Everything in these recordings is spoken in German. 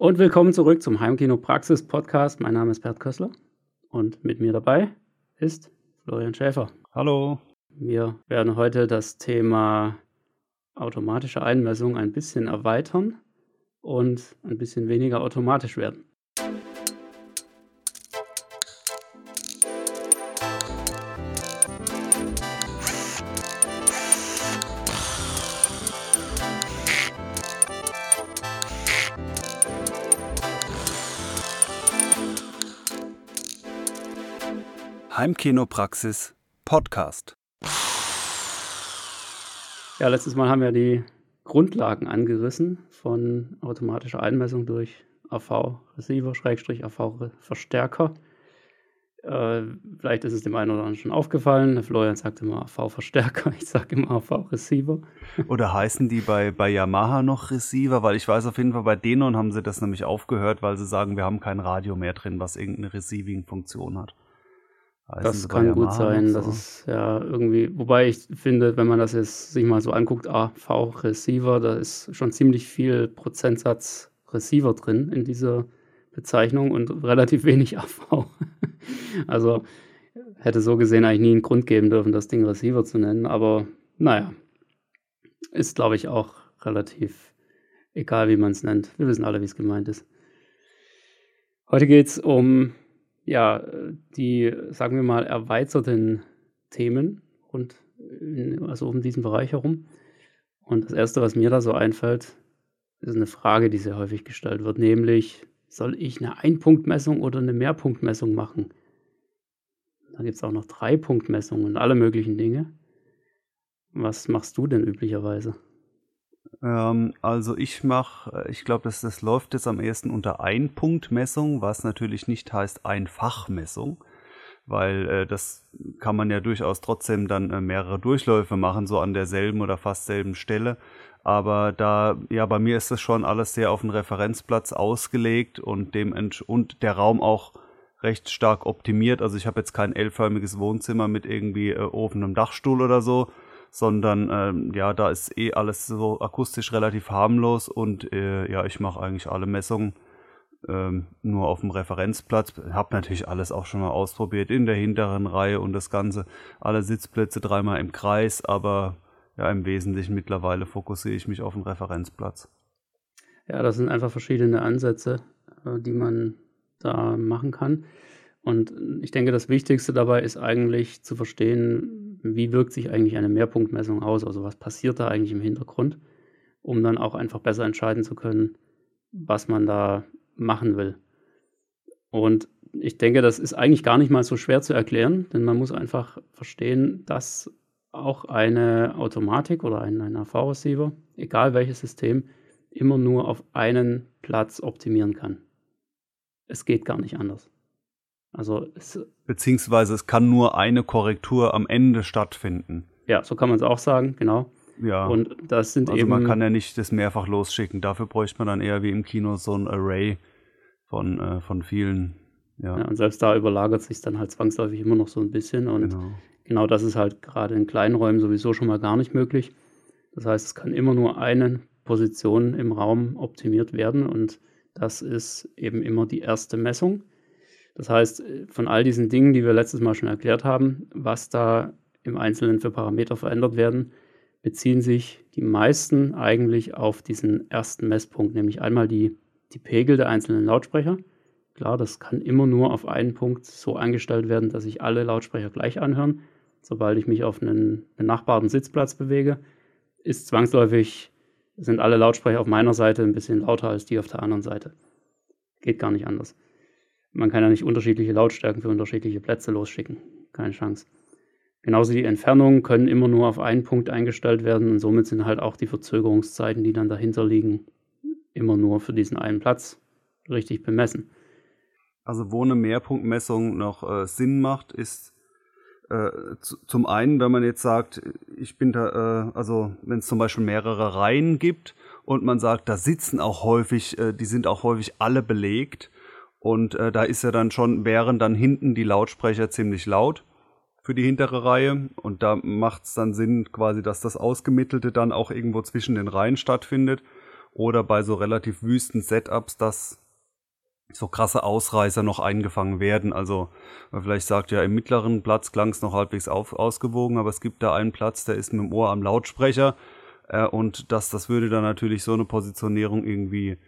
Und willkommen zurück zum Heimkino Praxis Podcast. Mein Name ist Bert Kössler und mit mir dabei ist Florian Schäfer. Hallo. Wir werden heute das Thema automatische Einmessung ein bisschen erweitern und ein bisschen weniger automatisch werden. Heimkinopraxis Podcast. Ja, letztes Mal haben wir die Grundlagen angerissen von automatischer Einmessung durch AV-Receiver, Schrägstrich AV-Verstärker. Äh, vielleicht ist es dem einen oder anderen schon aufgefallen. Der Florian sagt immer AV-Verstärker, ich sage immer AV-Receiver. Oder heißen die bei, bei Yamaha noch Receiver? Weil ich weiß auf jeden Fall, bei Denon haben sie das nämlich aufgehört, weil sie sagen, wir haben kein Radio mehr drin, was irgendeine Receiving-Funktion hat. Heißen das kann gut sein. Das ist ja irgendwie, wobei ich finde, wenn man das jetzt sich mal so anguckt, AV Receiver, da ist schon ziemlich viel Prozentsatz Receiver drin in dieser Bezeichnung und relativ wenig AV. also hätte so gesehen eigentlich nie einen Grund geben dürfen, das Ding Receiver zu nennen, aber naja, ist glaube ich auch relativ egal, wie man es nennt. Wir wissen alle, wie es gemeint ist. Heute geht es um ja, die, sagen wir mal, erweiterten Themen und also um diesen Bereich herum. Und das Erste, was mir da so einfällt, ist eine Frage, die sehr häufig gestellt wird, nämlich, soll ich eine Einpunktmessung oder eine Mehrpunktmessung machen? Da gibt es auch noch Dreipunktmessungen und alle möglichen Dinge. Was machst du denn üblicherweise? Ähm, also ich mache, äh, ich glaube, das, das läuft jetzt am ersten unter Einpunktmessung, was natürlich nicht heißt Einfachmessung, weil äh, das kann man ja durchaus trotzdem dann äh, mehrere Durchläufe machen, so an derselben oder fast selben Stelle. Aber da, ja, bei mir ist das schon alles sehr auf den Referenzplatz ausgelegt und dem und der Raum auch recht stark optimiert. Also ich habe jetzt kein L-förmiges Wohnzimmer mit irgendwie äh, offenem Dachstuhl oder so, sondern ähm, ja, da ist eh alles so akustisch relativ harmlos und äh, ja, ich mache eigentlich alle Messungen ähm, nur auf dem Referenzplatz. Habe natürlich alles auch schon mal ausprobiert in der hinteren Reihe und das Ganze, alle Sitzplätze dreimal im Kreis, aber ja, im Wesentlichen mittlerweile fokussiere ich mich auf den Referenzplatz. Ja, das sind einfach verschiedene Ansätze, äh, die man da machen kann. Und ich denke, das Wichtigste dabei ist eigentlich zu verstehen, wie wirkt sich eigentlich eine Mehrpunktmessung aus? Also was passiert da eigentlich im Hintergrund, um dann auch einfach besser entscheiden zu können, was man da machen will. Und ich denke, das ist eigentlich gar nicht mal so schwer zu erklären, denn man muss einfach verstehen, dass auch eine Automatik oder ein, ein AV-Receiver, egal welches System, immer nur auf einen Platz optimieren kann. Es geht gar nicht anders. Also es, Beziehungsweise es kann nur eine Korrektur am Ende stattfinden. Ja, so kann man es auch sagen, genau. Ja. Und das sind also eben. man kann ja nicht das mehrfach losschicken. Dafür bräuchte man dann eher wie im Kino so ein Array von, äh, von vielen. Ja. ja. Und selbst da überlagert sich dann halt zwangsläufig immer noch so ein bisschen. Und genau. genau das ist halt gerade in kleinen Räumen sowieso schon mal gar nicht möglich. Das heißt, es kann immer nur eine Position im Raum optimiert werden und das ist eben immer die erste Messung. Das heißt, von all diesen Dingen, die wir letztes Mal schon erklärt haben, was da im Einzelnen für Parameter verändert werden, beziehen sich die meisten eigentlich auf diesen ersten Messpunkt, nämlich einmal die, die Pegel der einzelnen Lautsprecher. Klar, das kann immer nur auf einen Punkt so eingestellt werden, dass sich alle Lautsprecher gleich anhören. Sobald ich mich auf einen benachbarten Sitzplatz bewege, ist zwangsläufig, sind alle Lautsprecher auf meiner Seite ein bisschen lauter als die auf der anderen Seite. Geht gar nicht anders. Man kann ja nicht unterschiedliche Lautstärken für unterschiedliche Plätze losschicken. Keine Chance. Genauso die Entfernungen können immer nur auf einen Punkt eingestellt werden und somit sind halt auch die Verzögerungszeiten, die dann dahinter liegen, immer nur für diesen einen Platz richtig bemessen. Also wo eine Mehrpunktmessung noch äh, Sinn macht, ist äh, zum einen, wenn man jetzt sagt, ich bin da, äh, also wenn es zum Beispiel mehrere Reihen gibt und man sagt, da sitzen auch häufig, äh, die sind auch häufig alle belegt, und äh, da ist ja dann schon, wären dann hinten die Lautsprecher ziemlich laut für die hintere Reihe. Und da macht es dann Sinn, quasi, dass das Ausgemittelte dann auch irgendwo zwischen den Reihen stattfindet. oder bei so relativ wüsten Setups, dass so krasse Ausreißer noch eingefangen werden. Also man vielleicht sagt ja, im mittleren Platz klang es noch halbwegs auf, ausgewogen, aber es gibt da einen Platz, der ist mit dem Ohr am Lautsprecher äh, und das, das würde dann natürlich so eine Positionierung irgendwie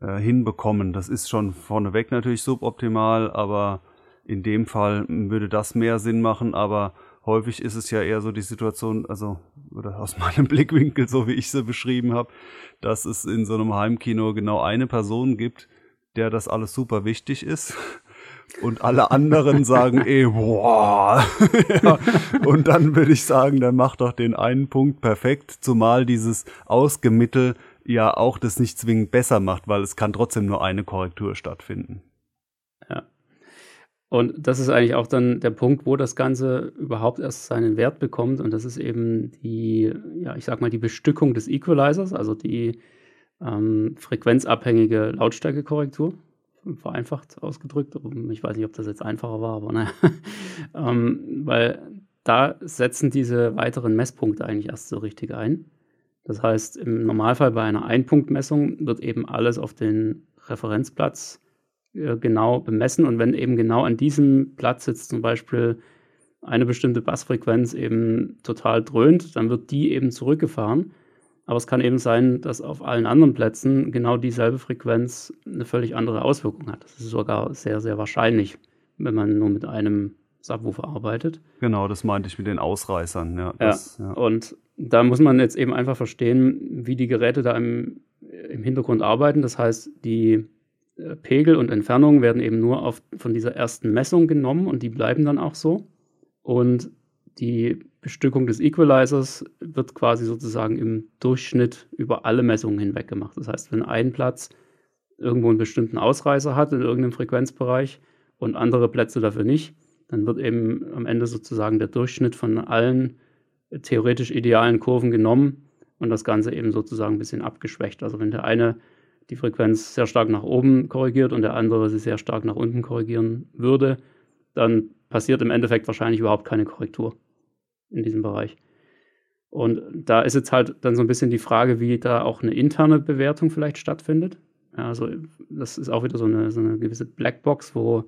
äh, hinbekommen. Das ist schon vorneweg natürlich suboptimal, aber in dem Fall würde das mehr Sinn machen, aber häufig ist es ja eher so die Situation, also oder aus meinem Blickwinkel, so wie ich sie beschrieben habe, dass es in so einem Heimkino genau eine Person gibt, der das alles super wichtig ist. Und alle anderen sagen eh, boah. ja, und dann würde ich sagen, dann mach doch den einen Punkt perfekt, zumal dieses Ausgemittel ja auch das nicht zwingend besser macht, weil es kann trotzdem nur eine Korrektur stattfinden. Ja. Und das ist eigentlich auch dann der Punkt, wo das Ganze überhaupt erst seinen Wert bekommt. Und das ist eben die, ja, ich sag mal, die Bestückung des Equalizers, also die ähm, frequenzabhängige Lautstärkekorrektur, vereinfacht ausgedrückt. Ich weiß nicht, ob das jetzt einfacher war, aber naja. ähm, weil da setzen diese weiteren Messpunkte eigentlich erst so richtig ein. Das heißt, im Normalfall bei einer Einpunktmessung wird eben alles auf den Referenzplatz äh, genau bemessen und wenn eben genau an diesem Platz jetzt zum Beispiel eine bestimmte Bassfrequenz eben total dröhnt, dann wird die eben zurückgefahren aber es kann eben sein, dass auf allen anderen Plätzen genau dieselbe Frequenz eine völlig andere Auswirkung hat. Das ist sogar sehr, sehr wahrscheinlich, wenn man nur mit einem Subwoofer arbeitet. Genau, das meinte ich mit den Ausreißern. Ja, das, ja. ja. Und da muss man jetzt eben einfach verstehen, wie die Geräte da im, im Hintergrund arbeiten. Das heißt, die äh, Pegel und Entfernungen werden eben nur auf, von dieser ersten Messung genommen und die bleiben dann auch so. Und die Bestückung des Equalizers wird quasi sozusagen im Durchschnitt über alle Messungen hinweg gemacht. Das heißt, wenn ein Platz irgendwo einen bestimmten Ausreißer hat in irgendeinem Frequenzbereich und andere Plätze dafür nicht, dann wird eben am Ende sozusagen der Durchschnitt von allen theoretisch idealen Kurven genommen und das Ganze eben sozusagen ein bisschen abgeschwächt. Also wenn der eine die Frequenz sehr stark nach oben korrigiert und der andere sie sehr stark nach unten korrigieren würde, dann passiert im Endeffekt wahrscheinlich überhaupt keine Korrektur in diesem Bereich. Und da ist jetzt halt dann so ein bisschen die Frage, wie da auch eine interne Bewertung vielleicht stattfindet. Ja, also das ist auch wieder so eine, so eine gewisse Blackbox, wo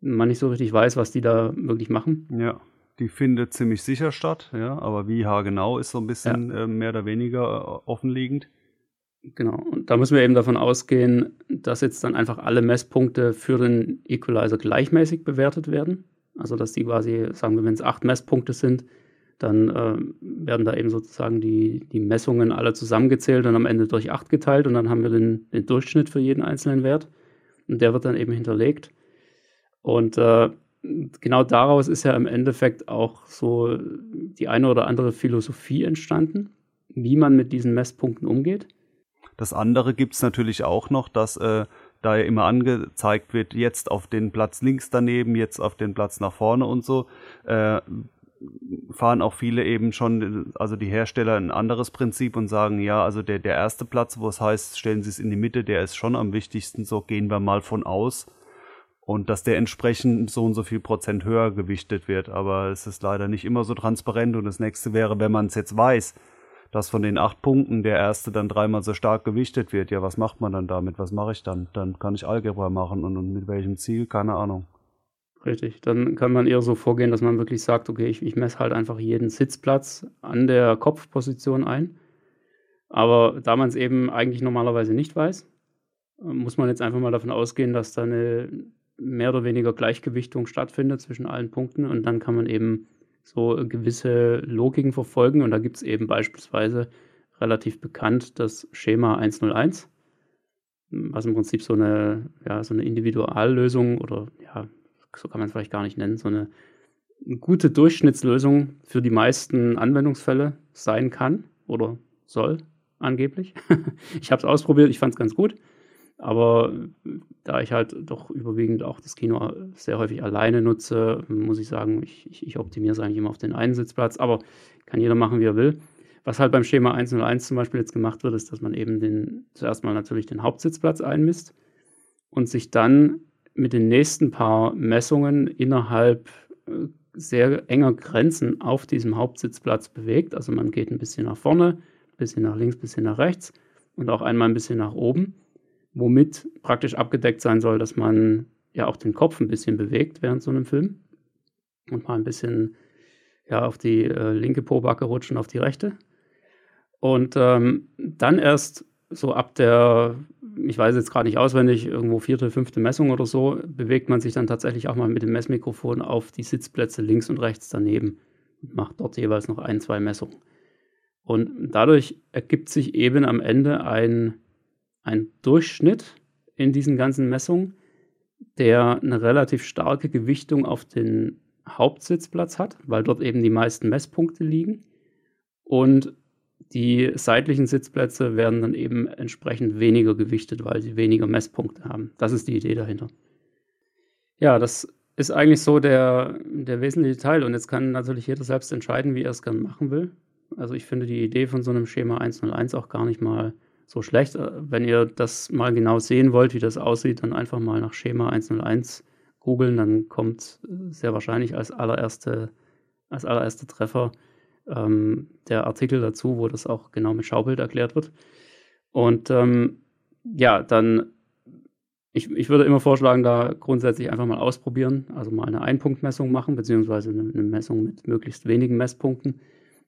man nicht so richtig weiß, was die da wirklich machen. Ja, die findet ziemlich sicher statt, ja, aber wie haargenau ist so ein bisschen ja. äh, mehr oder weniger äh, offenliegend. Genau, und da müssen wir eben davon ausgehen, dass jetzt dann einfach alle Messpunkte für den Equalizer gleichmäßig bewertet werden. Also dass die quasi, sagen wir, wenn es acht Messpunkte sind, dann äh, werden da eben sozusagen die, die Messungen alle zusammengezählt und am Ende durch 8 geteilt und dann haben wir den, den Durchschnitt für jeden einzelnen Wert und der wird dann eben hinterlegt. Und äh, genau daraus ist ja im Endeffekt auch so die eine oder andere Philosophie entstanden, wie man mit diesen Messpunkten umgeht. Das andere gibt es natürlich auch noch, dass äh, da ja immer angezeigt wird, jetzt auf den Platz links daneben, jetzt auf den Platz nach vorne und so. Äh, fahren auch viele eben schon, also die Hersteller ein anderes Prinzip und sagen, ja, also der, der erste Platz, wo es heißt, stellen Sie es in die Mitte, der ist schon am wichtigsten, so gehen wir mal von aus. Und dass der entsprechend so und so viel Prozent höher gewichtet wird. Aber es ist leider nicht immer so transparent. Und das nächste wäre, wenn man es jetzt weiß, dass von den acht Punkten der erste dann dreimal so stark gewichtet wird. Ja, was macht man dann damit? Was mache ich dann? Dann kann ich Algebra machen und, und mit welchem Ziel? Keine Ahnung. Richtig, dann kann man eher so vorgehen, dass man wirklich sagt, okay, ich, ich messe halt einfach jeden Sitzplatz an der Kopfposition ein. Aber da man es eben eigentlich normalerweise nicht weiß, muss man jetzt einfach mal davon ausgehen, dass da eine mehr oder weniger Gleichgewichtung stattfindet zwischen allen Punkten und dann kann man eben so gewisse Logiken verfolgen und da gibt es eben beispielsweise relativ bekannt das Schema 101, was im Prinzip so eine, ja, so eine Individuallösung oder ja, so kann man es vielleicht gar nicht nennen, so eine, eine gute Durchschnittslösung für die meisten Anwendungsfälle sein kann oder soll angeblich. ich habe es ausprobiert, ich fand es ganz gut. Aber da ich halt doch überwiegend auch das Kino sehr häufig alleine nutze, muss ich sagen, ich, ich, ich optimiere es eigentlich immer auf den einen Sitzplatz. Aber kann jeder machen, wie er will. Was halt beim Schema 101 zum Beispiel jetzt gemacht wird, ist, dass man eben den, zuerst mal natürlich den Hauptsitzplatz einmisst und sich dann mit den nächsten paar Messungen innerhalb äh, sehr enger Grenzen auf diesem Hauptsitzplatz bewegt. Also man geht ein bisschen nach vorne, ein bisschen nach links, ein bisschen nach rechts und auch einmal ein bisschen nach oben, womit praktisch abgedeckt sein soll, dass man ja auch den Kopf ein bisschen bewegt während so einem Film und mal ein bisschen ja, auf die äh, linke Pobacke rutschen, auf die rechte. Und ähm, dann erst so ab der, ich weiß jetzt gerade nicht auswendig, irgendwo vierte, fünfte Messung oder so, bewegt man sich dann tatsächlich auch mal mit dem Messmikrofon auf die Sitzplätze links und rechts daneben und macht dort jeweils noch ein, zwei Messungen. Und dadurch ergibt sich eben am Ende ein, ein Durchschnitt in diesen ganzen Messungen, der eine relativ starke Gewichtung auf den Hauptsitzplatz hat, weil dort eben die meisten Messpunkte liegen. Und die seitlichen Sitzplätze werden dann eben entsprechend weniger gewichtet, weil sie weniger Messpunkte haben. Das ist die Idee dahinter. Ja, das ist eigentlich so der, der wesentliche Teil. Und jetzt kann natürlich jeder selbst entscheiden, wie er es gerne machen will. Also ich finde die Idee von so einem Schema 101 auch gar nicht mal so schlecht. Wenn ihr das mal genau sehen wollt, wie das aussieht, dann einfach mal nach Schema 101 googeln, dann kommt sehr wahrscheinlich als allererste, als allererster Treffer ähm, der Artikel dazu, wo das auch genau mit Schaubild erklärt wird. Und ähm, ja, dann, ich, ich würde immer vorschlagen, da grundsätzlich einfach mal ausprobieren, also mal eine Einpunktmessung machen, beziehungsweise eine, eine Messung mit möglichst wenigen Messpunkten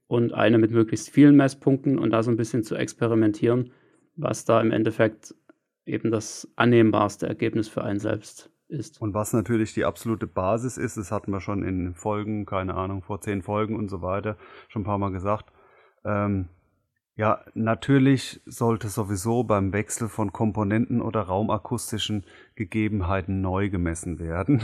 und eine mit möglichst vielen Messpunkten und da so ein bisschen zu experimentieren, was da im Endeffekt eben das annehmbarste Ergebnis für einen selbst ist. Und was natürlich die absolute Basis ist, das hatten wir schon in Folgen, keine Ahnung, vor zehn Folgen und so weiter, schon ein paar Mal gesagt. Ähm, ja, natürlich sollte sowieso beim Wechsel von Komponenten oder raumakustischen Gegebenheiten neu gemessen werden.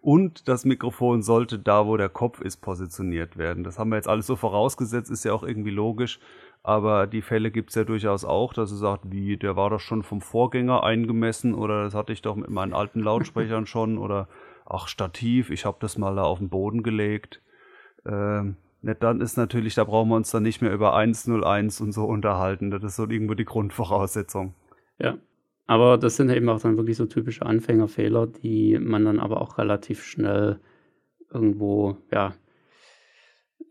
Und das Mikrofon sollte da, wo der Kopf ist, positioniert werden. Das haben wir jetzt alles so vorausgesetzt, ist ja auch irgendwie logisch. Aber die Fälle gibt es ja durchaus auch, dass er sagt, wie, der war doch schon vom Vorgänger eingemessen oder das hatte ich doch mit meinen alten Lautsprechern schon oder ach, Stativ, ich habe das mal da auf den Boden gelegt. Ähm, dann ist natürlich, da brauchen wir uns dann nicht mehr über 101 und so unterhalten. Das ist so irgendwo die Grundvoraussetzung. Ja, aber das sind eben auch dann wirklich so typische Anfängerfehler, die man dann aber auch relativ schnell irgendwo, ja,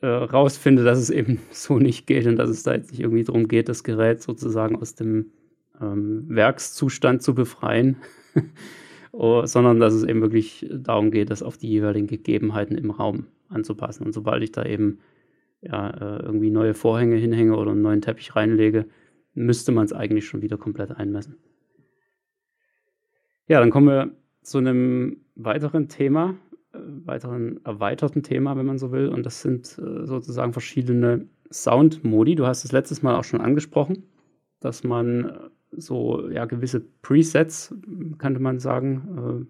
äh, rausfinde, dass es eben so nicht geht und dass es da jetzt nicht irgendwie darum geht, das Gerät sozusagen aus dem ähm, Werkszustand zu befreien, oh, sondern dass es eben wirklich darum geht, das auf die jeweiligen Gegebenheiten im Raum anzupassen. Und sobald ich da eben ja, äh, irgendwie neue Vorhänge hinhänge oder einen neuen Teppich reinlege, müsste man es eigentlich schon wieder komplett einmessen. Ja, dann kommen wir zu einem weiteren Thema, weiteren erweiterten Thema, wenn man so will. Und das sind äh, sozusagen verschiedene Soundmodi. Du hast es letztes Mal auch schon angesprochen, dass man äh, so ja gewisse Presets, könnte man sagen,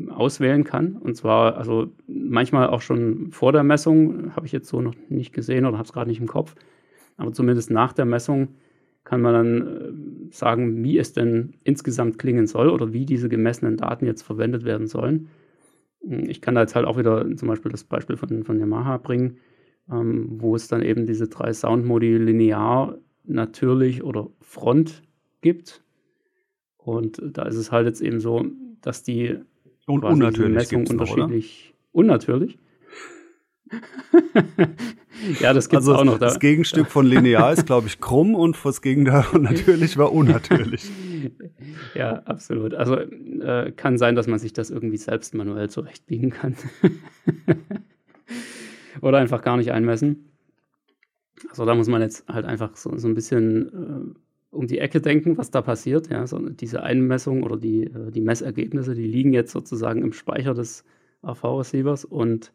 äh, auswählen kann. Und zwar, also manchmal auch schon vor der Messung, habe ich jetzt so noch nicht gesehen oder habe es gerade nicht im Kopf. Aber zumindest nach der Messung kann man dann sagen, wie es denn insgesamt klingen soll oder wie diese gemessenen Daten jetzt verwendet werden sollen. Ich kann da jetzt halt auch wieder zum Beispiel das Beispiel von, von Yamaha bringen, ähm, wo es dann eben diese drei Soundmodi linear, natürlich oder Front gibt. Und da ist es halt jetzt eben so, dass die und unnatürlich Messung unterschiedlich noch, unnatürlich. ja, das gibt es also auch noch. Da. Das Gegenstück von linear ist, glaube ich, krumm und das Gegenteil von natürlich war unnatürlich. ja, absolut. Also äh, kann sein, dass man sich das irgendwie selbst manuell zurechtbiegen kann. Oder einfach gar nicht einmessen. Also da muss man jetzt halt einfach so, so ein bisschen äh, um die Ecke denken, was da passiert. Ja, so diese Einmessung oder die, äh, die Messergebnisse, die liegen jetzt sozusagen im Speicher des AV-Receivers und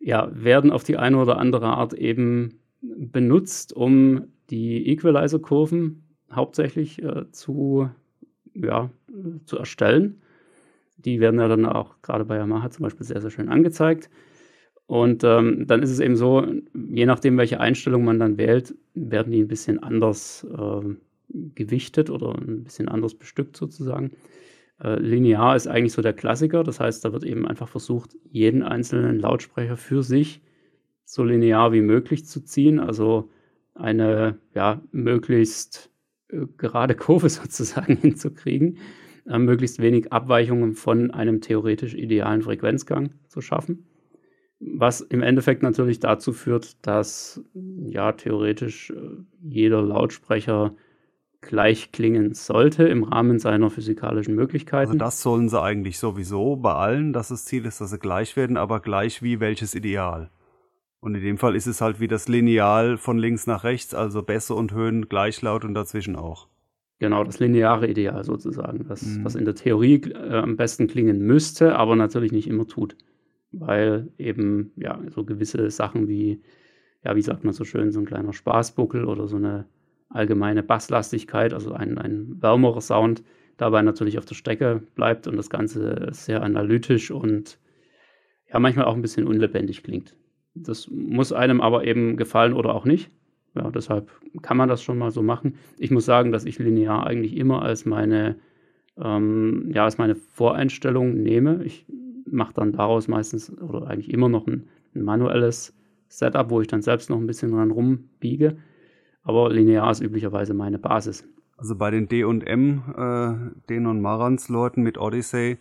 ja, werden auf die eine oder andere Art eben benutzt, um die Equalizer-Kurven hauptsächlich äh, zu, ja, zu erstellen. Die werden ja dann auch gerade bei Yamaha zum Beispiel sehr, sehr schön angezeigt. Und ähm, dann ist es eben so, je nachdem, welche Einstellung man dann wählt, werden die ein bisschen anders äh, gewichtet oder ein bisschen anders bestückt sozusagen. Äh, linear ist eigentlich so der Klassiker, das heißt, da wird eben einfach versucht, jeden einzelnen Lautsprecher für sich so linear wie möglich zu ziehen, also eine ja, möglichst gerade Kurve sozusagen hinzukriegen, äh, möglichst wenig Abweichungen von einem theoretisch idealen Frequenzgang zu schaffen. Was im Endeffekt natürlich dazu führt, dass ja theoretisch äh, jeder Lautsprecher gleich klingen sollte im Rahmen seiner physikalischen Möglichkeiten. Also das sollen sie eigentlich sowieso bei allen, dass das Ziel ist, dass sie gleich werden, aber gleich wie welches Ideal. Und in dem Fall ist es halt wie das Lineal von links nach rechts, also Bässe und Höhen gleich laut und dazwischen auch. Genau, das lineare Ideal sozusagen, das, mhm. was in der Theorie äh, am besten klingen müsste, aber natürlich nicht immer tut. Weil eben, ja, so gewisse Sachen wie, ja, wie sagt man so schön, so ein kleiner Spaßbuckel oder so eine allgemeine Basslastigkeit, also ein, ein wärmerer Sound, dabei natürlich auf der Strecke bleibt und das Ganze sehr analytisch und ja, manchmal auch ein bisschen unlebendig klingt. Das muss einem aber eben gefallen oder auch nicht. Ja, deshalb kann man das schon mal so machen. Ich muss sagen, dass ich linear eigentlich immer als meine, ähm, ja, als meine Voreinstellung nehme. Ich mache dann daraus meistens oder eigentlich immer noch ein, ein, manuelles Setup, wo ich dann selbst noch ein bisschen dran rumbiege. Aber linear ist üblicherweise meine Basis. Also bei den D&M, äh, den und Marans Leuten mit Odyssey,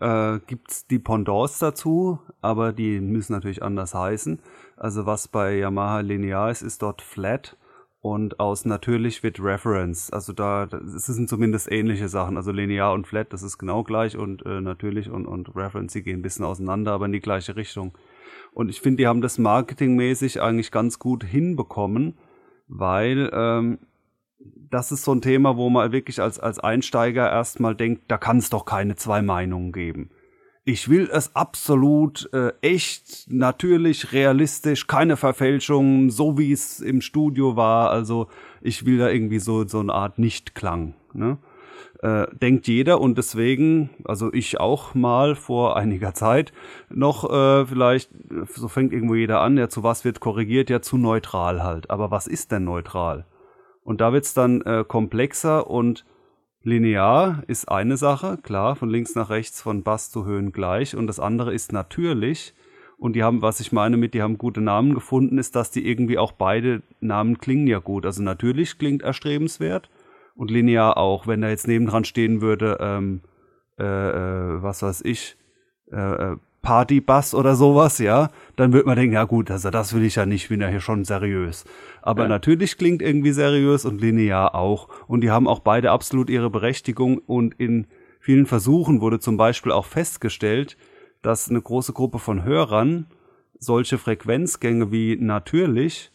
äh, gibt es die Pendants dazu, aber die müssen natürlich anders heißen. Also was bei Yamaha linear ist, ist dort flat und aus natürlich wird Reference. Also da, es sind zumindest ähnliche Sachen. Also linear und flat, das ist genau gleich und äh, natürlich und, und Reference, die gehen ein bisschen auseinander, aber in die gleiche Richtung. Und ich finde, die haben das marketingmäßig eigentlich ganz gut hinbekommen, weil ähm, das ist so ein Thema, wo man wirklich als, als Einsteiger erstmal denkt, da kann es doch keine zwei Meinungen geben. Ich will es absolut äh, echt, natürlich, realistisch, keine Verfälschungen, so wie es im Studio war. Also ich will da irgendwie so, so eine Art Nichtklang. Ne? Äh, denkt jeder und deswegen, also ich auch mal vor einiger Zeit noch äh, vielleicht, so fängt irgendwo jeder an, ja zu was wird korrigiert, ja zu neutral halt. Aber was ist denn neutral? Und da wird es dann äh, komplexer und linear ist eine Sache, klar, von links nach rechts, von Bass zu Höhen gleich. Und das andere ist natürlich. Und die haben, was ich meine mit, die haben gute Namen gefunden, ist, dass die irgendwie auch beide Namen klingen ja gut. Also natürlich klingt erstrebenswert und linear auch. Wenn da jetzt nebendran stehen würde, ähm, äh, äh, was weiß ich, äh, äh Partybass oder sowas, ja, dann wird man denken, ja gut, also das will ich ja nicht, bin ja hier schon seriös. Aber ja. natürlich klingt irgendwie seriös und linear auch. Und die haben auch beide absolut ihre Berechtigung und in vielen Versuchen wurde zum Beispiel auch festgestellt, dass eine große Gruppe von Hörern solche Frequenzgänge wie natürlich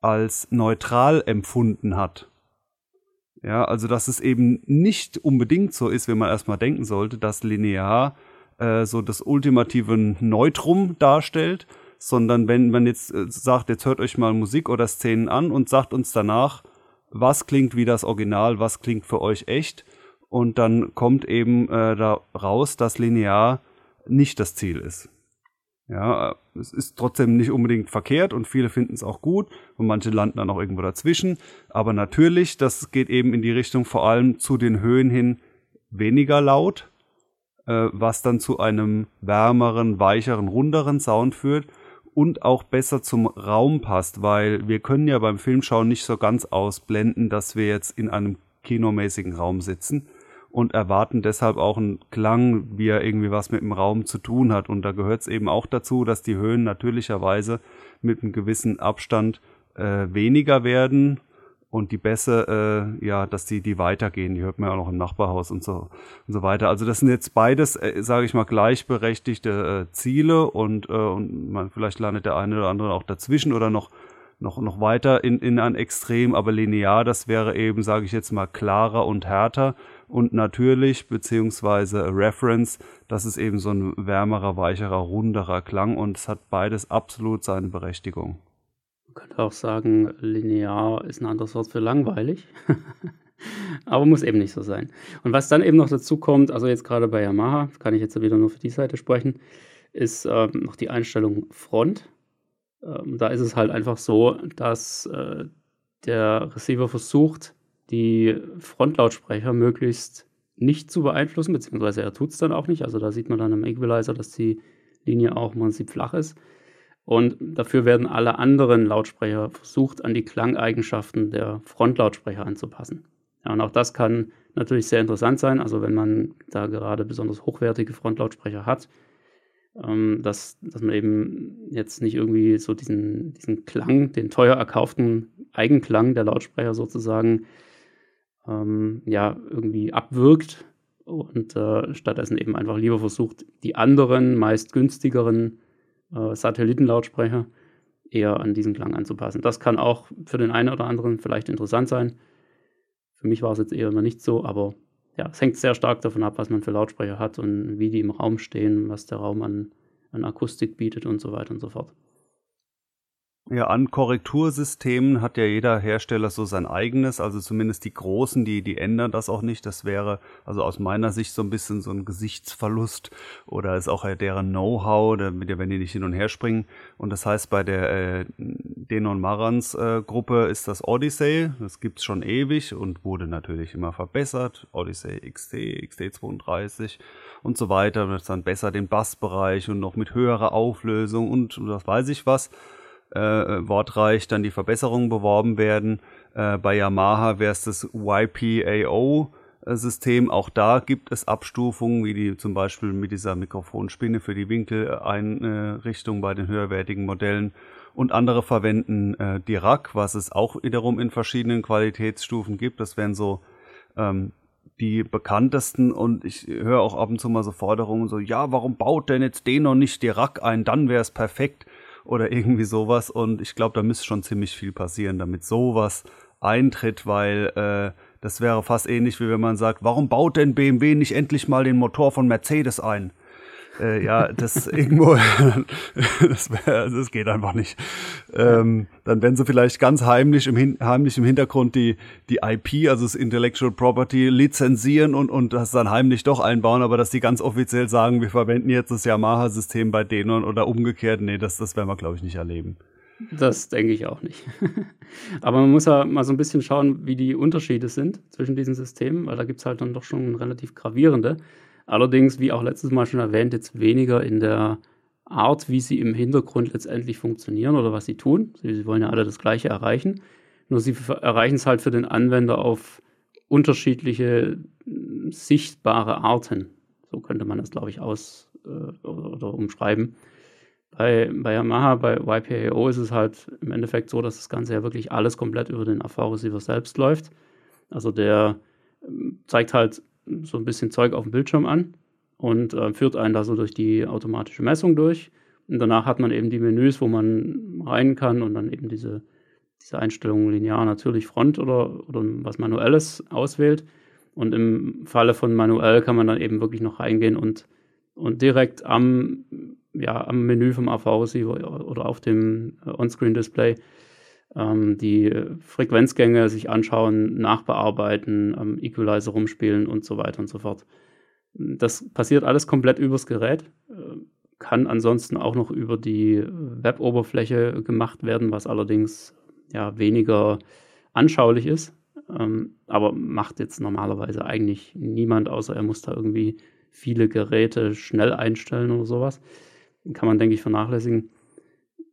als neutral empfunden hat. Ja, also dass es eben nicht unbedingt so ist, wie man erstmal denken sollte, dass linear äh, so das ultimative Neutrum darstellt, sondern wenn man jetzt äh, sagt, jetzt hört euch mal Musik oder Szenen an und sagt uns danach, was klingt wie das Original, was klingt für euch echt und dann kommt eben äh, da raus, dass linear nicht das Ziel ist. Ja, es ist trotzdem nicht unbedingt verkehrt und viele finden es auch gut und manche landen dann auch irgendwo dazwischen. Aber natürlich, das geht eben in die Richtung vor allem zu den Höhen hin weniger laut äh, was dann zu einem wärmeren, weicheren, runderen Sound führt und auch besser zum Raum passt, weil wir können ja beim Filmschauen nicht so ganz ausblenden, dass wir jetzt in einem kinomäßigen Raum sitzen und erwarten deshalb auch einen Klang, wie er irgendwie was mit dem Raum zu tun hat. Und da gehört es eben auch dazu, dass die Höhen natürlicherweise mit einem gewissen Abstand äh, weniger werden und die Bässe, äh, ja, dass die, die weitergehen, die hört man ja auch noch im Nachbarhaus und so und so weiter. Also das sind jetzt beides, äh, sage ich mal, gleichberechtigte äh, Ziele und, äh, und man vielleicht landet der eine oder andere auch dazwischen oder noch noch noch weiter in in ein Extrem, aber linear, das wäre eben, sage ich jetzt mal, klarer und härter. Und natürlich beziehungsweise Reference, das ist eben so ein wärmerer, weicherer, runderer Klang und es hat beides absolut seine Berechtigung könnte auch sagen, linear ist ein anderes Wort für langweilig. Aber muss eben nicht so sein. Und was dann eben noch dazu kommt, also jetzt gerade bei Yamaha, kann ich jetzt wieder nur für die Seite sprechen, ist ähm, noch die Einstellung Front. Ähm, da ist es halt einfach so, dass äh, der Receiver versucht, die Frontlautsprecher möglichst nicht zu beeinflussen, beziehungsweise er tut es dann auch nicht. Also da sieht man dann im Equalizer, dass die Linie auch man sieht flach ist. Und dafür werden alle anderen Lautsprecher versucht, an die Klangeigenschaften der Frontlautsprecher anzupassen. Ja, und auch das kann natürlich sehr interessant sein. Also wenn man da gerade besonders hochwertige Frontlautsprecher hat, ähm, dass, dass man eben jetzt nicht irgendwie so diesen, diesen Klang, den teuer erkauften Eigenklang der Lautsprecher sozusagen ähm, ja irgendwie abwirkt und äh, stattdessen eben einfach lieber versucht, die anderen, meist günstigeren äh, Satellitenlautsprecher eher an diesen Klang anzupassen. Das kann auch für den einen oder anderen vielleicht interessant sein. Für mich war es jetzt eher noch nicht so, aber ja, es hängt sehr stark davon ab, was man für Lautsprecher hat und wie die im Raum stehen, was der Raum an, an Akustik bietet und so weiter und so fort. Ja, an Korrektursystemen hat ja jeder Hersteller so sein eigenes, also zumindest die großen, die, die ändern das auch nicht. Das wäre also aus meiner Sicht so ein bisschen so ein Gesichtsverlust oder ist auch deren Know-how, wenn die nicht hin und her springen. Und das heißt, bei der äh, Denon Marans äh, Gruppe ist das Odyssey, das gibt's schon ewig und wurde natürlich immer verbessert. Odyssey XT, XT32 und so weiter. Das ist dann besser den Bassbereich und noch mit höherer Auflösung und, das weiß ich was äh, wortreich dann die Verbesserungen beworben werden. Äh, bei Yamaha wäre es das YPAO. System. Auch da gibt es Abstufungen, wie die zum Beispiel mit dieser Mikrofonspinne für die Winkeleinrichtung bei den höherwertigen Modellen. Und andere verwenden äh, Dirac, was es auch wiederum in verschiedenen Qualitätsstufen gibt. Das wären so ähm, die bekanntesten und ich höre auch ab und zu mal so Forderungen so, ja, warum baut denn jetzt den noch nicht Dirac ein, dann wäre es perfekt oder irgendwie sowas. Und ich glaube, da müsste schon ziemlich viel passieren, damit sowas eintritt, weil äh, das wäre fast ähnlich, wie wenn man sagt, warum baut denn BMW nicht endlich mal den Motor von Mercedes ein? Äh, ja, das irgendwo, das, wär, das geht einfach nicht. Ähm, dann werden sie vielleicht ganz heimlich im, heimlich im Hintergrund die, die IP, also das Intellectual Property, lizenzieren und, und das dann heimlich doch einbauen, aber dass die ganz offiziell sagen, wir verwenden jetzt das Yamaha-System bei denen oder umgekehrt, nee, das, das werden wir, glaube ich, nicht erleben. Das denke ich auch nicht. Aber man muss ja mal so ein bisschen schauen, wie die Unterschiede sind zwischen diesen Systemen, weil da gibt es halt dann doch schon relativ gravierende. Allerdings, wie auch letztes Mal schon erwähnt, jetzt weniger in der Art, wie sie im Hintergrund letztendlich funktionieren oder was sie tun. Sie, wollen ja alle das Gleiche erreichen. Nur sie erreichen es halt für den Anwender auf unterschiedliche sichtbare Arten. So könnte man das, glaube ich, aus äh, oder, oder, umschreiben. Bei, bei Yamaha, bei YPAO ist es halt im Endeffekt so, dass das Ganze ja wirklich alles komplett über den AV-Receiver selbst läuft. Also der zeigt halt so ein bisschen Zeug auf dem Bildschirm an und äh, führt einen da so durch die automatische Messung durch. Und danach hat man eben die Menüs, wo man rein kann und dann eben diese, diese Einstellungen linear natürlich Front oder, oder was Manuelles auswählt. Und im Falle von manuell kann man dann eben wirklich noch reingehen und, und direkt am, ja, am Menü vom AV-Receiver oder auf dem äh, On-Screen-Display die Frequenzgänge sich anschauen, nachbearbeiten, am Equalizer rumspielen und so weiter und so fort. Das passiert alles komplett übers Gerät, äh, kann ansonsten auch noch über die Web-Oberfläche gemacht werden, was allerdings ja weniger anschaulich ist. Ähm, aber macht jetzt normalerweise eigentlich niemand, außer er muss da irgendwie viele Geräte schnell einstellen oder sowas. Kann man, denke ich, vernachlässigen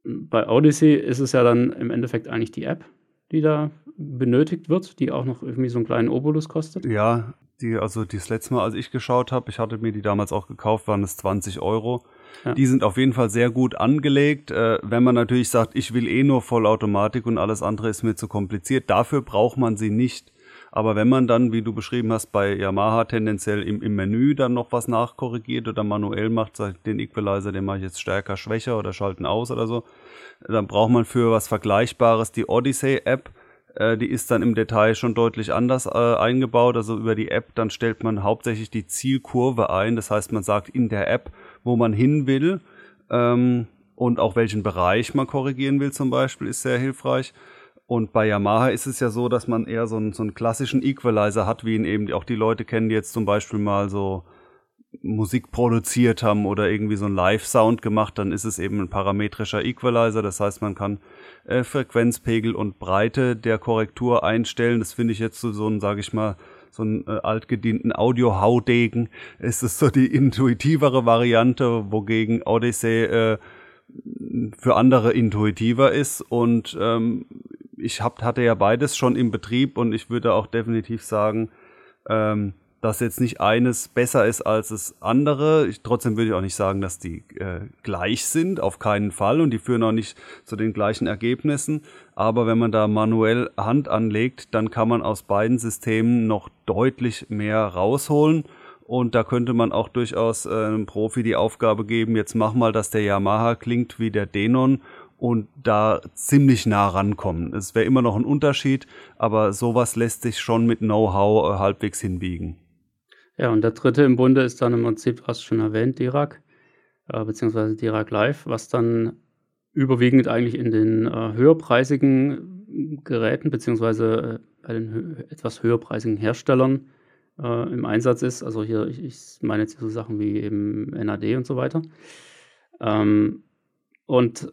bei Odyssey ist es ja dann im Endeffekt eigentlich die App, die da benötigt wird, die auch noch irgendwie so einen kleinen Obolus kostet. Ja, die, also das letzte Mal, als ich geschaut habe, ich hatte mir die damals auch gekauft, waren es 20 Euro. Ja. Die sind auf jeden Fall sehr gut angelegt. Äh, wenn man natürlich sagt, ich will eh nur Vollautomatik und alles andere ist mir zu kompliziert, dafür braucht man sie nicht. Aber wenn man dann, wie du beschrieben hast, bei Yamaha tendenziell im, im Menü dann noch was nachkorrigiert oder manuell macht, sagt den Equalizer, den mache ich jetzt stärker, schwächer oder schalten aus oder so, dann braucht man für was Vergleichbares die Odyssey-App. Äh, die ist dann im Detail schon deutlich anders äh, eingebaut. Also über die App, dann stellt man hauptsächlich die Zielkurve ein. Das heißt, man sagt in der App, wo man hin will ähm, und auch welchen Bereich man korrigieren will zum Beispiel, ist sehr hilfreich. Und bei Yamaha ist es ja so, dass man eher so einen, so einen klassischen Equalizer hat, wie ihn eben auch die Leute kennen, die jetzt zum Beispiel mal so Musik produziert haben oder irgendwie so einen Live-Sound gemacht, dann ist es eben ein parametrischer Equalizer. Das heißt, man kann äh, Frequenzpegel und Breite der Korrektur einstellen. Das finde ich jetzt so, so ein, sage ich mal, so einen äh, altgedienten Audio-Haudegen. Ist es so die intuitivere Variante, wogegen Odyssey äh, für andere intuitiver ist. Und ähm, ich hab, hatte ja beides schon im Betrieb und ich würde auch definitiv sagen, ähm, dass jetzt nicht eines besser ist als das andere. Ich, trotzdem würde ich auch nicht sagen, dass die äh, gleich sind, auf keinen Fall. Und die führen auch nicht zu den gleichen Ergebnissen. Aber wenn man da manuell Hand anlegt, dann kann man aus beiden Systemen noch deutlich mehr rausholen. Und da könnte man auch durchaus äh, einem Profi die Aufgabe geben, jetzt mach mal, dass der Yamaha klingt wie der Denon und da ziemlich nah rankommen. Es wäre immer noch ein Unterschied, aber sowas lässt sich schon mit Know-how äh, halbwegs hinbiegen. Ja, und der dritte im Bunde ist dann im Prinzip, du hast schon erwähnt, Dirac, äh, beziehungsweise Dirac Live, was dann überwiegend eigentlich in den äh, höherpreisigen Geräten, beziehungsweise äh, bei den hö etwas höherpreisigen Herstellern äh, im Einsatz ist. Also hier, ich, ich meine jetzt so Sachen wie eben NAD und so weiter. Ähm, und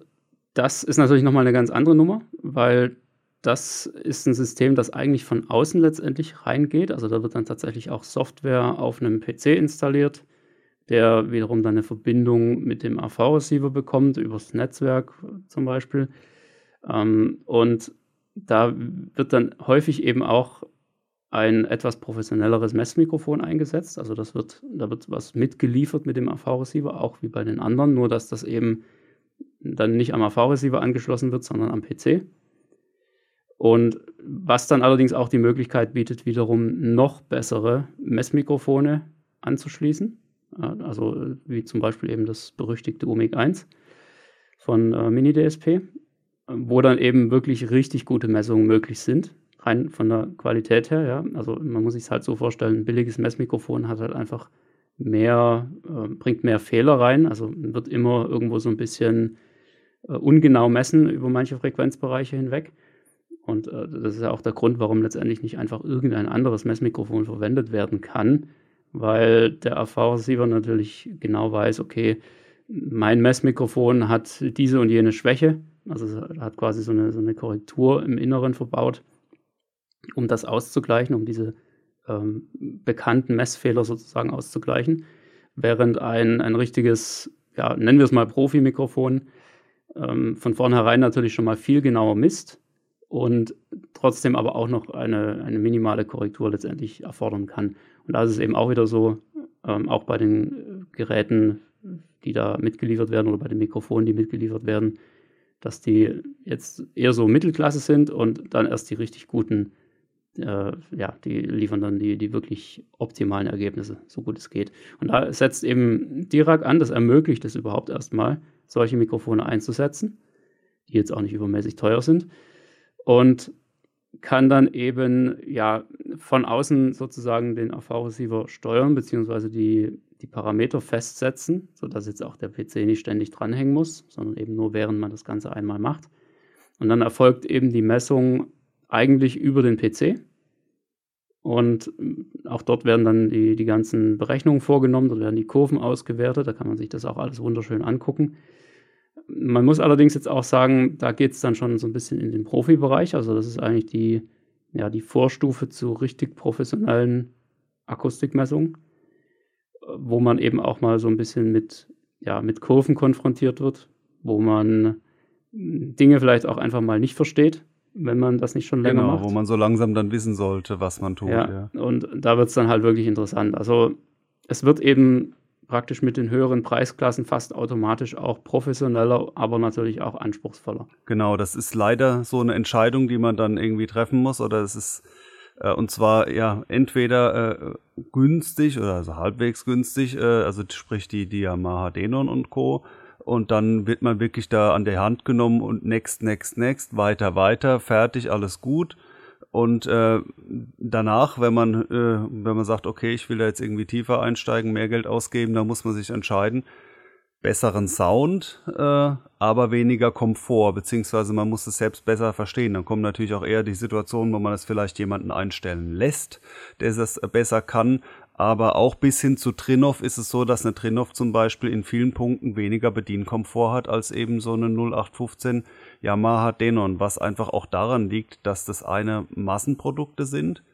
das ist natürlich nochmal eine ganz andere Nummer, weil das ist ein System, das eigentlich von außen letztendlich reingeht. Also da wird dann tatsächlich auch Software auf einem PC installiert, der wiederum dann eine Verbindung mit dem AV-Receiver bekommt, übers Netzwerk zum Beispiel. Ähm, und da wird dann häufig eben auch ein etwas professionelleres Messmikrofon eingesetzt. Also das wird, da wird was mitgeliefert mit dem AV-Receiver, auch wie bei den anderen, nur dass das eben dann nicht am AV-Receiver angeschlossen wird, sondern am PC. Und was dann allerdings auch die Möglichkeit bietet, wiederum noch bessere Messmikrofone anzuschließen. Also wie zum Beispiel eben das berüchtigte UMIG 1 von äh, Mini DSP, wo dann eben wirklich richtig gute Messungen möglich sind rein von der Qualität her, ja. Also man muss sich es halt so vorstellen, ein billiges Messmikrofon hat halt einfach mehr, äh, bringt mehr Fehler rein. Also wird immer irgendwo so ein bisschen äh, ungenau messen über manche Frequenzbereiche hinweg. Und äh, das ist ja auch der Grund, warum letztendlich nicht einfach irgendein anderes Messmikrofon verwendet werden kann, weil der AV-Receiver natürlich genau weiß, okay, mein Messmikrofon hat diese und jene Schwäche, also hat quasi so eine, so eine Korrektur im Inneren verbaut um das auszugleichen, um diese ähm, bekannten Messfehler sozusagen auszugleichen. Während ein, ein richtiges, ja, nennen wir es mal Profi-Mikrofon, ähm, von vornherein natürlich schon mal viel genauer misst und trotzdem aber auch noch eine, eine minimale Korrektur letztendlich erfordern kann. Und da ist es eben auch wieder so, ähm, auch bei den Geräten, die da mitgeliefert werden oder bei den Mikrofonen, die mitgeliefert werden, dass die jetzt eher so Mittelklasse sind und dann erst die richtig guten äh, ja, die liefern dann die, die wirklich optimalen Ergebnisse, so gut es geht. Und da setzt eben Dirac an, das ermöglicht es überhaupt erstmal, solche Mikrofone einzusetzen, die jetzt auch nicht übermäßig teuer sind. Und kann dann eben ja von außen sozusagen den AV-Receiver steuern, beziehungsweise die, die Parameter festsetzen, sodass jetzt auch der PC nicht ständig dranhängen muss, sondern eben nur während man das Ganze einmal macht. Und dann erfolgt eben die Messung eigentlich über den PC. Und auch dort werden dann die, die ganzen Berechnungen vorgenommen, dort werden die Kurven ausgewertet, da kann man sich das auch alles wunderschön angucken. Man muss allerdings jetzt auch sagen, da geht es dann schon so ein bisschen in den Profibereich. Also das ist eigentlich die, ja, die Vorstufe zu richtig professionellen Akustikmessungen, wo man eben auch mal so ein bisschen mit, ja, mit Kurven konfrontiert wird, wo man Dinge vielleicht auch einfach mal nicht versteht wenn man das nicht schon länger genau, macht. wo man so langsam dann wissen sollte, was man tut. Ja, ja. und da wird es dann halt wirklich interessant. Also es wird eben praktisch mit den höheren Preisklassen fast automatisch auch professioneller, aber natürlich auch anspruchsvoller. Genau, das ist leider so eine Entscheidung, die man dann irgendwie treffen muss, oder es ist äh, und zwar ja entweder äh, günstig oder also halbwegs günstig, äh, also sprich die, die Yamaha Denon und Co und dann wird man wirklich da an der Hand genommen und next, next, next, weiter, weiter, fertig, alles gut. Und äh, danach, wenn man, äh, wenn man sagt, okay, ich will da jetzt irgendwie tiefer einsteigen, mehr Geld ausgeben, dann muss man sich entscheiden, besseren Sound, äh, aber weniger Komfort, beziehungsweise man muss es selbst besser verstehen. Dann kommen natürlich auch eher die Situationen, wo man es vielleicht jemanden einstellen lässt, der es besser kann, aber auch bis hin zu Trinov ist es so, dass eine Trinov zum Beispiel in vielen Punkten weniger Bedienkomfort hat als eben so eine 0815 Yamaha Denon, was einfach auch daran liegt, dass das eine Massenprodukte sind,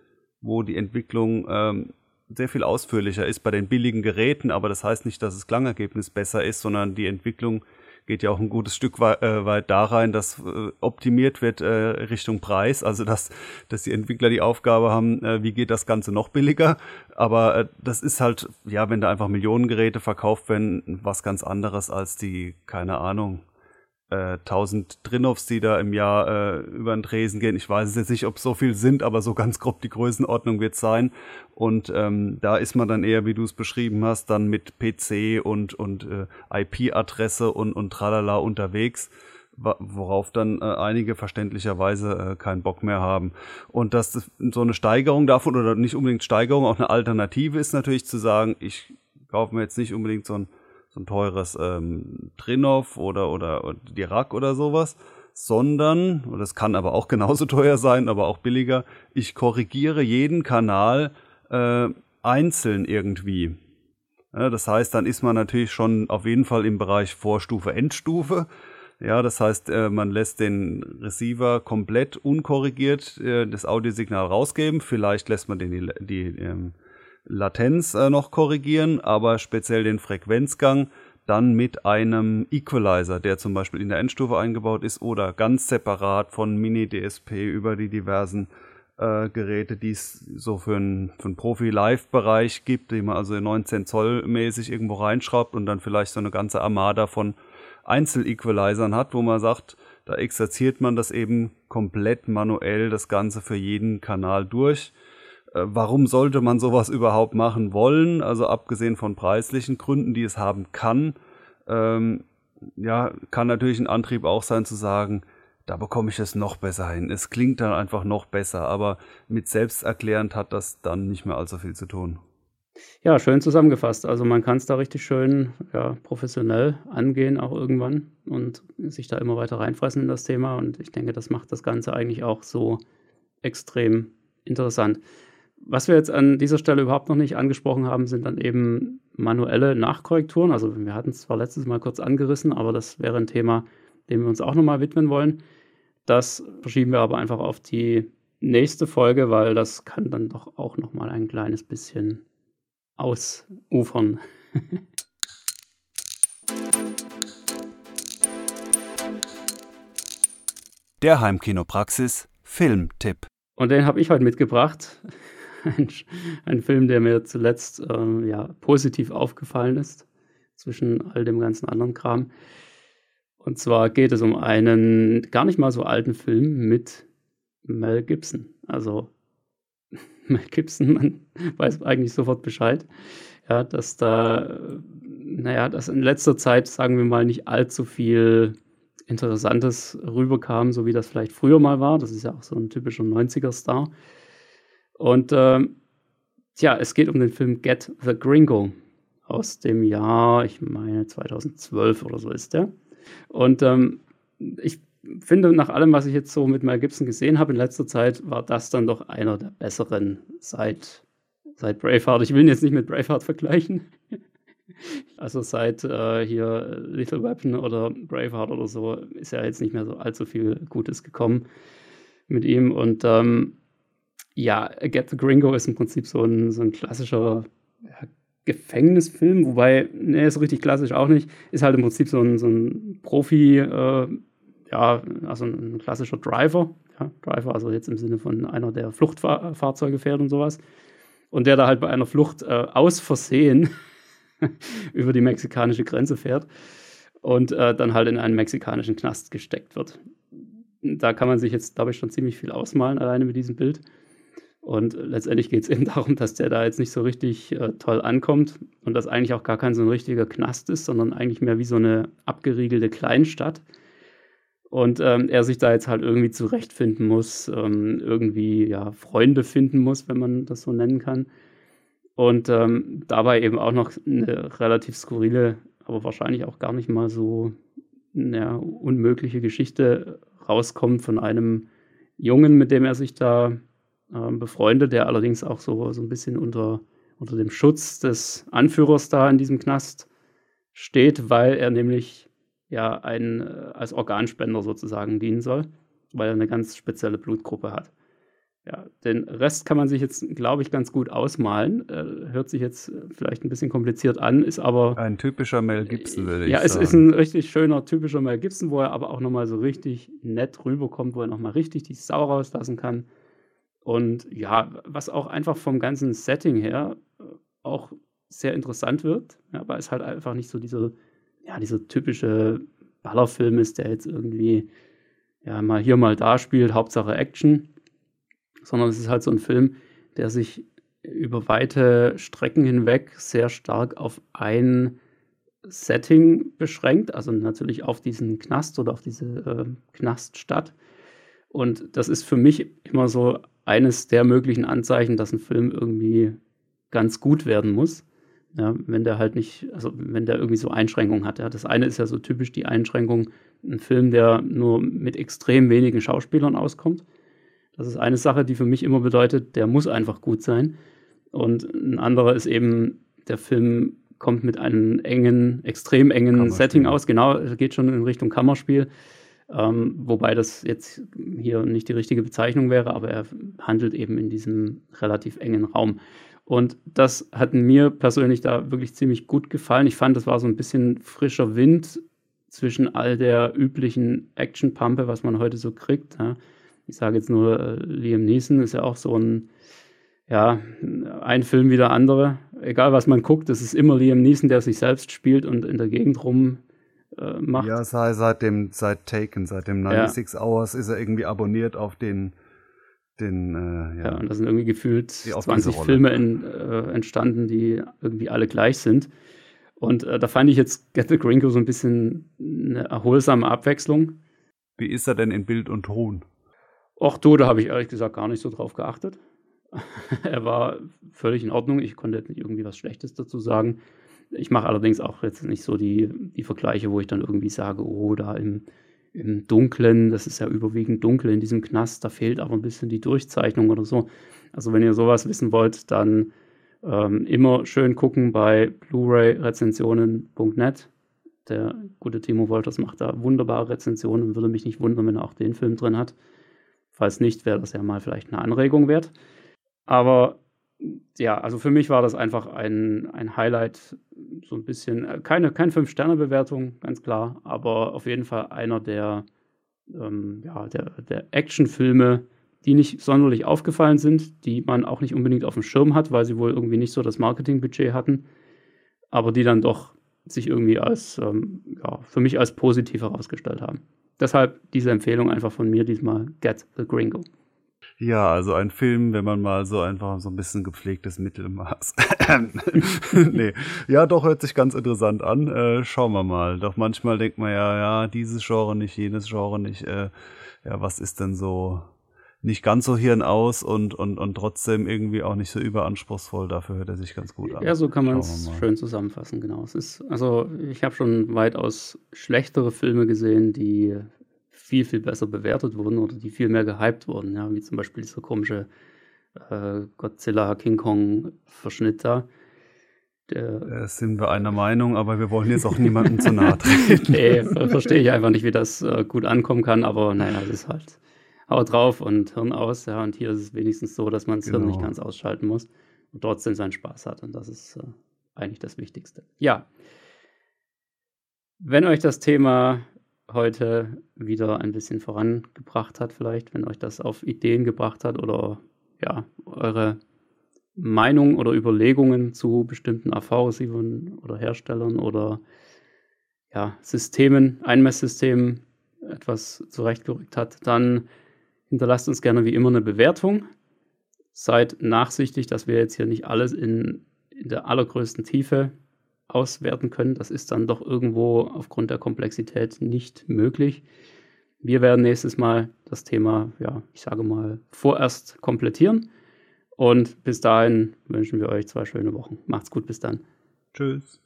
wo die Entwicklung ähm, sehr viel ausführlicher ist bei den billigen Geräten, aber das heißt nicht, dass das Klangergebnis besser ist, sondern die Entwicklung geht ja auch ein gutes Stück weit, äh, weit da rein, dass äh, optimiert wird äh, Richtung Preis, also dass, dass die Entwickler die Aufgabe haben, äh, wie geht das Ganze noch billiger. Aber äh, das ist halt, ja, wenn da einfach Millionen Geräte verkauft werden, was ganz anderes als die, keine Ahnung, äh, 1000 Trinovs, die da im Jahr äh, über den Tresen gehen. Ich weiß jetzt nicht, ob so viel sind, aber so ganz grob die Größenordnung wird sein. Und ähm, da ist man dann eher, wie du es beschrieben hast, dann mit PC und, und äh, IP-Adresse und, und tralala unterwegs worauf dann äh, einige verständlicherweise äh, keinen Bock mehr haben. Und dass das so eine Steigerung davon oder nicht unbedingt Steigerung, auch eine Alternative ist natürlich zu sagen, ich kaufe mir jetzt nicht unbedingt so ein so ein teures ähm, Trinov oder, oder, oder Dirac oder sowas, sondern, und das kann aber auch genauso teuer sein, aber auch billiger, ich korrigiere jeden Kanal äh, einzeln irgendwie. Ja, das heißt, dann ist man natürlich schon auf jeden Fall im Bereich Vorstufe, Endstufe. Ja, das heißt, äh, man lässt den Receiver komplett unkorrigiert äh, das Audiosignal rausgeben. Vielleicht lässt man den die, die ähm, Latenz äh, noch korrigieren, aber speziell den Frequenzgang dann mit einem Equalizer, der zum Beispiel in der Endstufe eingebaut ist oder ganz separat von Mini-DSP über die diversen äh, Geräte, die es so für einen, für einen Profi-Live-Bereich gibt, die man also 19 Zoll mäßig irgendwo reinschraubt und dann vielleicht so eine ganze Armada von Einzel-Equalizern hat, wo man sagt, da exerziert man das eben komplett manuell, das Ganze für jeden Kanal durch warum sollte man sowas überhaupt machen wollen? Also abgesehen von preislichen Gründen, die es haben kann, ähm, ja, kann natürlich ein Antrieb auch sein zu sagen, da bekomme ich es noch besser hin. Es klingt dann einfach noch besser, aber mit selbsterklärend hat das dann nicht mehr allzu viel zu tun. Ja, schön zusammengefasst. Also man kann es da richtig schön ja, professionell angehen, auch irgendwann und sich da immer weiter reinfressen in das Thema. Und ich denke, das macht das Ganze eigentlich auch so extrem interessant. Was wir jetzt an dieser Stelle überhaupt noch nicht angesprochen haben, sind dann eben manuelle Nachkorrekturen. Also wir hatten es zwar letztes Mal kurz angerissen, aber das wäre ein Thema, dem wir uns auch nochmal widmen wollen. Das verschieben wir aber einfach auf die nächste Folge, weil das kann dann doch auch nochmal ein kleines bisschen ausufern. Der Heimkinopraxis Filmtipp. Und den habe ich heute mitgebracht ein, ein Film, der mir zuletzt ähm, ja, positiv aufgefallen ist, zwischen all dem ganzen anderen Kram. Und zwar geht es um einen gar nicht mal so alten Film mit Mel Gibson. Also Mel Gibson, man weiß eigentlich sofort Bescheid. Ja, dass da, naja, dass in letzter Zeit, sagen wir mal, nicht allzu viel Interessantes rüberkam, so wie das vielleicht früher mal war. Das ist ja auch so ein typischer 90er-Star. Und ähm, tja, es geht um den Film Get the Gringo aus dem Jahr, ich meine 2012 oder so ist der. Und ähm, ich finde, nach allem, was ich jetzt so mit Mel Gibson gesehen habe in letzter Zeit, war das dann doch einer der besseren seit, seit Braveheart. Ich will ihn jetzt nicht mit Braveheart vergleichen. Also seit äh, hier Little Weapon oder Braveheart oder so ist ja jetzt nicht mehr so allzu viel Gutes gekommen mit ihm. Und ähm, ja, Get the Gringo ist im Prinzip so ein, so ein klassischer ja, Gefängnisfilm, wobei, ne, so richtig klassisch auch nicht. Ist halt im Prinzip so ein, so ein Profi, äh, ja, also ein klassischer Driver. Ja, Driver, also jetzt im Sinne von einer, der Fluchtfahrzeuge fährt und sowas. Und der da halt bei einer Flucht äh, aus Versehen über die mexikanische Grenze fährt und äh, dann halt in einen mexikanischen Knast gesteckt wird. Da kann man sich jetzt, glaube ich, schon ziemlich viel ausmalen, alleine mit diesem Bild. Und letztendlich geht es eben darum, dass der da jetzt nicht so richtig äh, toll ankommt und das eigentlich auch gar kein so ein richtiger Knast ist, sondern eigentlich mehr wie so eine abgeriegelte Kleinstadt. Und ähm, er sich da jetzt halt irgendwie zurechtfinden muss, ähm, irgendwie ja Freunde finden muss, wenn man das so nennen kann. Und ähm, dabei eben auch noch eine relativ skurrile, aber wahrscheinlich auch gar nicht mal so ja, unmögliche Geschichte rauskommt von einem Jungen, mit dem er sich da ähm, befreundet, der allerdings auch so, so ein bisschen unter, unter dem Schutz des Anführers da in diesem Knast steht, weil er nämlich ja ein, äh, als Organspender sozusagen dienen soll, weil er eine ganz spezielle Blutgruppe hat. ja, den Rest kann man sich jetzt, glaube ich, ganz gut ausmalen. Äh, hört sich jetzt vielleicht ein bisschen kompliziert an, ist aber. Ein typischer Mel Gibson, würde ich ja, sagen. Ja, es ist ein richtig schöner, typischer Mel Gibson, wo er aber auch nochmal so richtig nett rüberkommt, wo er nochmal richtig die Sau rauslassen kann. Und ja, was auch einfach vom ganzen Setting her äh, auch sehr interessant wird, ja, weil es halt einfach nicht so dieser, ja, dieser typische Ballerfilm ist, der jetzt irgendwie ja mal hier, mal da spielt, Hauptsache Action sondern es ist halt so ein Film, der sich über weite Strecken hinweg sehr stark auf ein Setting beschränkt, also natürlich auf diesen Knast oder auf diese äh, Knaststadt. Und das ist für mich immer so eines der möglichen Anzeichen, dass ein Film irgendwie ganz gut werden muss. Ja, wenn der halt nicht, also wenn der irgendwie so Einschränkungen hat. Ja. Das eine ist ja so typisch die Einschränkung, ein Film, der nur mit extrem wenigen Schauspielern auskommt. Das ist eine Sache, die für mich immer bedeutet, der muss einfach gut sein. Und ein anderer ist eben, der Film kommt mit einem engen, extrem engen Setting aus. Genau, geht schon in Richtung Kammerspiel. Ähm, wobei das jetzt hier nicht die richtige Bezeichnung wäre, aber er handelt eben in diesem relativ engen Raum. Und das hat mir persönlich da wirklich ziemlich gut gefallen. Ich fand, das war so ein bisschen frischer Wind zwischen all der üblichen Action-Pampe, was man heute so kriegt. Ja ich sage jetzt nur, äh, Liam Neeson ist ja auch so ein, ja, ein Film wie der andere. Egal was man guckt, es ist immer Liam Neeson, der sich selbst spielt und in der Gegend rum äh, macht. Ja, sei, seit dem, seit Taken, seit dem 96 ja. Hours ist er irgendwie abonniert auf den, den, äh, ja. ja. und da sind irgendwie gefühlt 20 Filme in, äh, entstanden, die irgendwie alle gleich sind. Und äh, da fand ich jetzt Get the Gringo so ein bisschen eine erholsame Abwechslung. Wie ist er denn in Bild und Ton? Och du, da habe ich ehrlich gesagt gar nicht so drauf geachtet. er war völlig in Ordnung. Ich konnte nicht irgendwie was Schlechtes dazu sagen. Ich mache allerdings auch jetzt nicht so die, die Vergleiche, wo ich dann irgendwie sage, oh, da im, im Dunklen, das ist ja überwiegend dunkel in diesem Knast, da fehlt aber ein bisschen die Durchzeichnung oder so. Also wenn ihr sowas wissen wollt, dann ähm, immer schön gucken bei Blu-ray-Rezensionen.net. Der gute Timo Wolters macht da wunderbare Rezensionen. Würde mich nicht wundern, wenn er auch den Film drin hat. Falls nicht, wäre das ja mal vielleicht eine Anregung wert. Aber ja, also für mich war das einfach ein, ein Highlight, so ein bisschen, äh, keine, keine Fünf-Sterne-Bewertung, ganz klar, aber auf jeden Fall einer der, ähm, ja, der, der Actionfilme, die nicht sonderlich aufgefallen sind, die man auch nicht unbedingt auf dem Schirm hat, weil sie wohl irgendwie nicht so das Marketingbudget hatten, aber die dann doch sich irgendwie als, ähm, ja, für mich als positiv herausgestellt haben. Deshalb diese Empfehlung einfach von mir diesmal Get the Gringo. Ja, also ein Film, wenn man mal so einfach so ein bisschen gepflegtes Mittelmaß. nee. Ja, doch, hört sich ganz interessant an. Äh, schauen wir mal. Doch manchmal denkt man ja, ja, dieses Genre nicht, jenes Genre nicht. Äh, ja, was ist denn so nicht ganz so Hirn aus und, und, und trotzdem irgendwie auch nicht so überanspruchsvoll. Dafür hört er sich ganz gut an. Ja, so kann man es schön zusammenfassen, genau. Es ist, also ich habe schon weitaus schlechtere Filme gesehen, die viel, viel besser bewertet wurden oder die viel mehr gehypt wurden, ja, wie zum Beispiel dieser komische äh, Godzilla King Kong Verschnitt da. Der, äh, sind wir einer Meinung, aber wir wollen jetzt auch niemandem zu nahe treten. nee, verstehe ich einfach nicht, wie das äh, gut ankommen kann, aber naja, das ist halt Haut drauf und Hirn aus. Ja, und hier ist es wenigstens so, dass man das genau. Hirn nicht ganz ausschalten muss und trotzdem seinen Spaß hat. Und das ist äh, eigentlich das Wichtigste. Ja. Wenn euch das Thema heute wieder ein bisschen vorangebracht hat, vielleicht, wenn euch das auf Ideen gebracht hat oder ja, eure Meinung oder Überlegungen zu bestimmten AV-Receivern oder Herstellern oder ja, Systemen, Einmesssystemen etwas zurechtgerückt hat, dann Hinterlasst uns gerne wie immer eine Bewertung. Seid nachsichtig, dass wir jetzt hier nicht alles in, in der allergrößten Tiefe auswerten können. Das ist dann doch irgendwo aufgrund der Komplexität nicht möglich. Wir werden nächstes Mal das Thema, ja, ich sage mal, vorerst komplettieren. Und bis dahin wünschen wir euch zwei schöne Wochen. Macht's gut, bis dann. Tschüss.